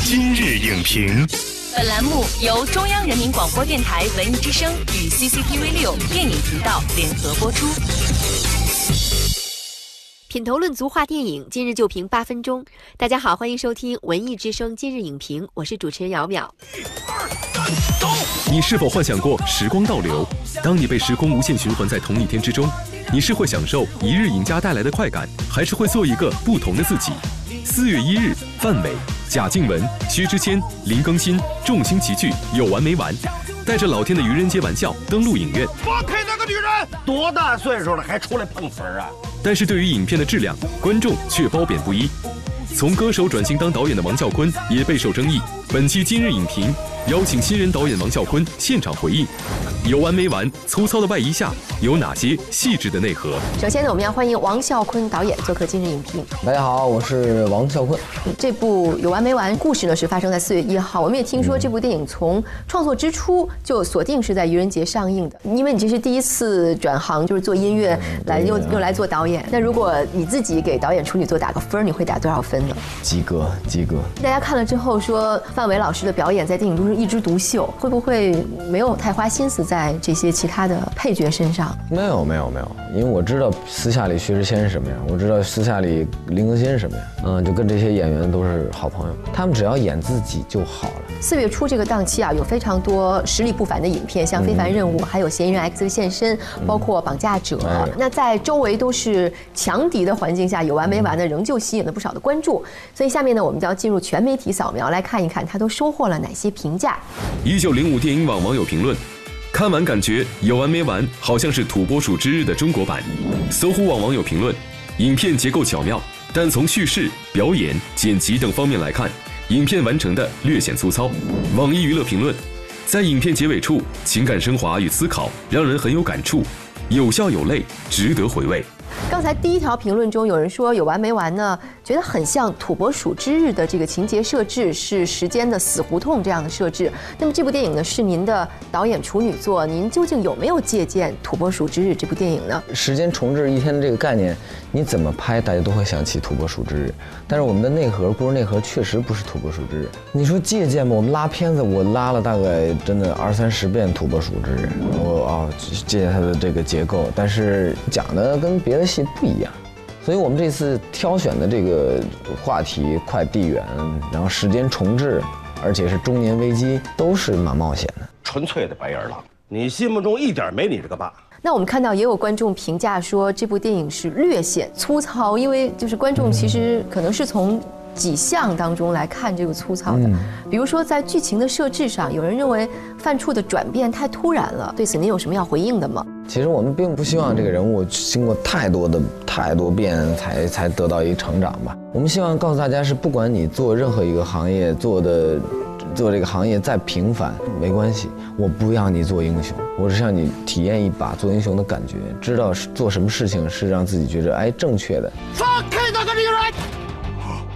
今日影评，本栏目由中央人民广播电台文艺之声与 CCTV 六电影频道联合播出。品头论足话电影，今日就评八分钟。大家好，欢迎收听文艺之声今日影评，我是主持人姚淼。你是否幻想过时光倒流？当你被时空无限循环在同一天之中，你是会享受一日赢家带来的快感，还是会做一个不同的自己？四月一日，范伟、贾静雯、薛之谦、林更新众星齐聚，有完没完？带着老天的愚人节玩笑登陆影院。放开那个女人！多大岁数了还出来碰瓷儿啊？但是对于影片的质量，观众却褒贬不一。从歌手转型当导演的王啸坤也备受争议。本期今日影评邀请新人导演王啸坤现场回应：有完没完？粗糙的外衣下有哪些细致的内核？首先呢，我们要欢迎王啸坤导演做客今日影评。大家好，我是王啸坤。这部有完没完故事呢，是发生在四月一号。我们也听说这部电影从创作之初就锁定是在愚人节上映的，因为你这是第一次转行，就是做音乐来又又来做导演。那如果你自己给导演处女作打个分，你会打多少分呢？及格，及格。大家看了之后说，范伟老师的表演在电影中是一枝独秀，会不会没有太花心思在这些其他的配角身上？没有，没有，没有，因为我知道私下里薛之谦是什么样，我知道私下里林更新是什么样，嗯，就跟这些演员都是好朋友，他们只要演自己就好了。四月初这个档期啊，有非常多实力不凡的影片，像《非凡任务》，还有《嫌疑人 X 的现身》，包括《绑架者》。那在周围都是强敌的环境下，有完没完的仍旧吸引了不少的关注。所以下面呢，我们就要进入全媒体扫描，来看一看他都收获了哪些评价。一九零五电影网网友评论：看完感觉有完没完，好像是《土拨鼠之日》的中国版。搜狐网网友评论：影片结构巧妙，但从叙事、表演、剪辑等方面来看。影片完成的略显粗糙。网易娱乐评论，在影片结尾处，情感升华与思考让人很有感触，有笑有泪，值得回味。刚才第一条评论中有人说有完没完呢？觉得很像《土拨鼠之日》的这个情节设置是时间的死胡同这样的设置。那么这部电影呢是您的导演处女作，您究竟有没有借鉴《土拨鼠之日》这部电影呢？时间重置一天的这个概念，你怎么拍大家都会想起《土拨鼠之日》，但是我们的内核故事内核确实不是《土拨鼠之日》。你说借鉴吗？我们拉片子，我拉了大概真的二三十遍《土拨鼠之日》，我啊借鉴它的这个结构，但是讲的跟别的戏不一样。所以我们这次挑选的这个话题快递员，然后时间重置，而且是中年危机，都是蛮冒险的。纯粹的白眼狼，你心目中一点没你这个爸。那我们看到也有观众评价说这部电影是略显粗糙，因为就是观众其实可能是从。几项当中来看这个粗糙的，比如说在剧情的设置上，有人认为范处的转变太突然了。对此您有什么要回应的吗？其实我们并不希望这个人物经过太多的太多遍才才得到一个成长吧。我们希望告诉大家是，不管你做任何一个行业做的做这个行业再平凡没关系，我不要你做英雄，我是让你体验一把做英雄的感觉，知道是做什么事情是让自己觉得哎正确的。放开那个女人！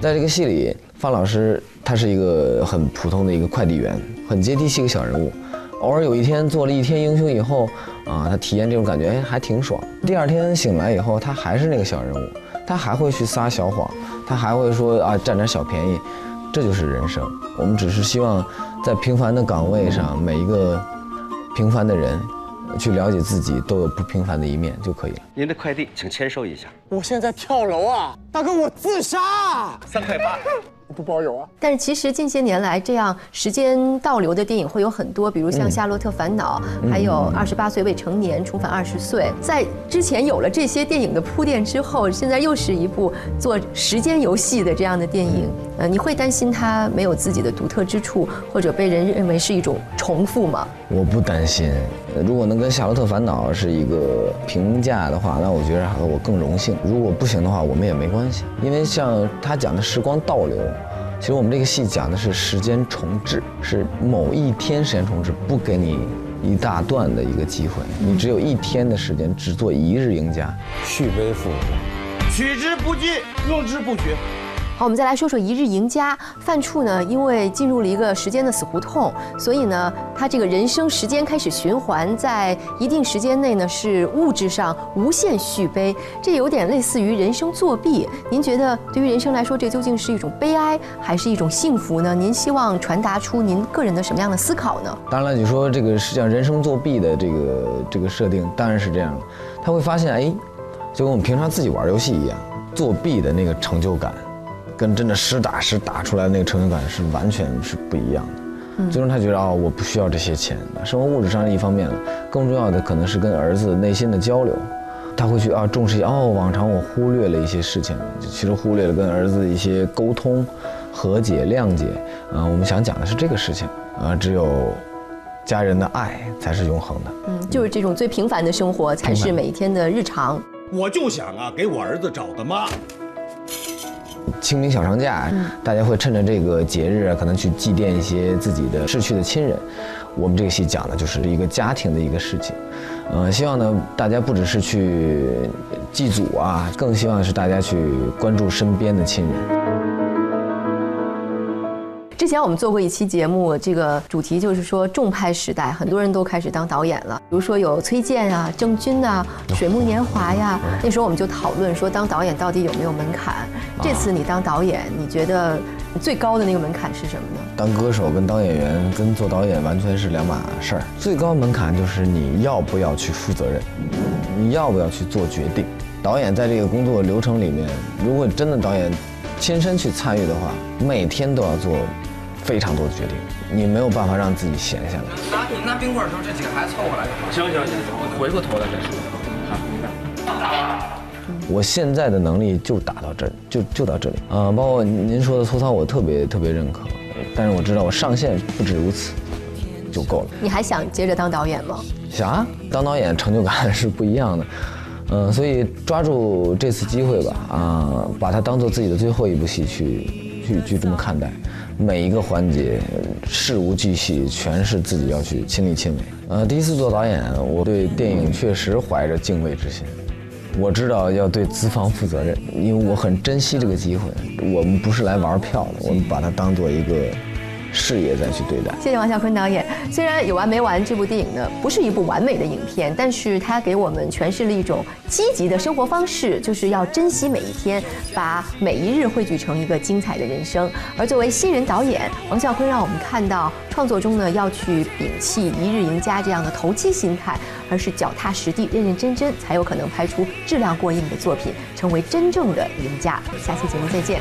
在这个戏里，范老师他是一个很普通的一个快递员，很接地气一个小人物。偶尔有一天做了一天英雄以后，啊，他体验这种感觉，哎，还挺爽。第二天醒来以后，他还是那个小人物，他还会去撒小谎，他还会说啊占点小便宜，这就是人生。我们只是希望在平凡的岗位上，每一个平凡的人。去了解自己都有不平凡的一面就可以了。您的快递，请签收一下。我现在跳楼啊，大哥，我自杀。三块八。不包邮啊！但是其实近些年来，这样时间倒流的电影会有很多，比如像《夏洛特烦恼》，还有《二十八岁未成年重返二十岁》。在之前有了这些电影的铺垫之后，现在又是一部做时间游戏的这样的电影。呃，你会担心它没有自己的独特之处，或者被人认为是一种重复吗？我不担心。如果能跟《夏洛特烦恼》是一个评价的话，那我觉得我更荣幸。如果不行的话，我们也没关系，因为像他讲的时光倒流。其实我们这个戏讲的是时间重置，是某一天时间重置，不给你一大段的一个机会，你只有一天的时间，只做一日赢家，续杯复活，取之不尽，用之不绝。好，我们再来说说《一日赢家》。范处呢，因为进入了一个时间的死胡同，所以呢，他这个人生时间开始循环，在一定时间内呢，是物质上无限续杯，这有点类似于人生作弊。您觉得对于人生来说，这究竟是一种悲哀，还是一种幸福呢？您希望传达出您个人的什么样的思考呢？当然了，你说这个实际上人生作弊的这个这个设定当然是这样的，他会发现，哎，就跟我们平常自己玩游戏一样，作弊的那个成就感，跟真的实打实打出来的那个成就感是完全是不一样的。最终他觉得哦，我不需要这些钱，生活物质上是一方面了，更重要的可能是跟儿子内心的交流，他会去啊重视一些哦，往常我忽略了一些事情，其实忽略了跟儿子的一些沟通、和解、谅解。啊，我们想讲的是这个事情啊，只有家人的爱才是永恒的。嗯，就是这种最平凡的生活，才是每一天的日常。我就想啊，给我儿子找个妈。清明小长假，大家会趁着这个节日啊，可能去祭奠一些自己的逝去的亲人。我们这个戏讲的就是一个家庭的一个事情，呃，希望呢，大家不只是去祭祖啊，更希望是大家去关注身边的亲人。之前我们做过一期节目，这个主题就是说重拍时代，很多人都开始当导演了。比如说有崔健啊、郑钧啊、水木年华呀。那时候我们就讨论说，当导演到底有没有门槛？这次你当导演，你觉得最高的那个门槛是什么呢？当歌手跟当演员跟做导演完全是两码事儿。最高门槛就是你要不要去负责任，你要不要去做决定。导演在这个工作流程里面，如果真的导演亲身去参与的话，每天都要做。非常多的决定，你没有办法让自己闲下来。拿你拿冰棍的时候，这几个孩子凑过来就好。行行行，我回过头来再说。我现在的能力就打到这，就就到这里啊。包括您说的粗糙，我特别特别认可。但是我知道我上限不止如此，就够了。你还想接着当导演吗？想啊，当导演成就感是不一样的。嗯，所以抓住这次机会吧，啊，把它当做自己的最后一部戏去去去这么看待。每一个环节，事无巨细，全是自己要去亲力亲为。呃，第一次做导演，我对电影确实怀着敬畏之心。我知道要对资方负责任，因为我很珍惜这个机会。我们不是来玩票的，我们把它当做一个。事业再去对待。谢谢王啸坤导演。虽然有完没完这部电影呢不是一部完美的影片，但是它给我们诠释了一种积极的生活方式，就是要珍惜每一天，把每一日汇聚成一个精彩的人生。而作为新人导演，王啸坤让我们看到创作中呢要去摒弃一日赢家这样的投机心态，而是脚踏实地、认认真真，才有可能拍出质量过硬的作品，成为真正的赢家。下期节目再见。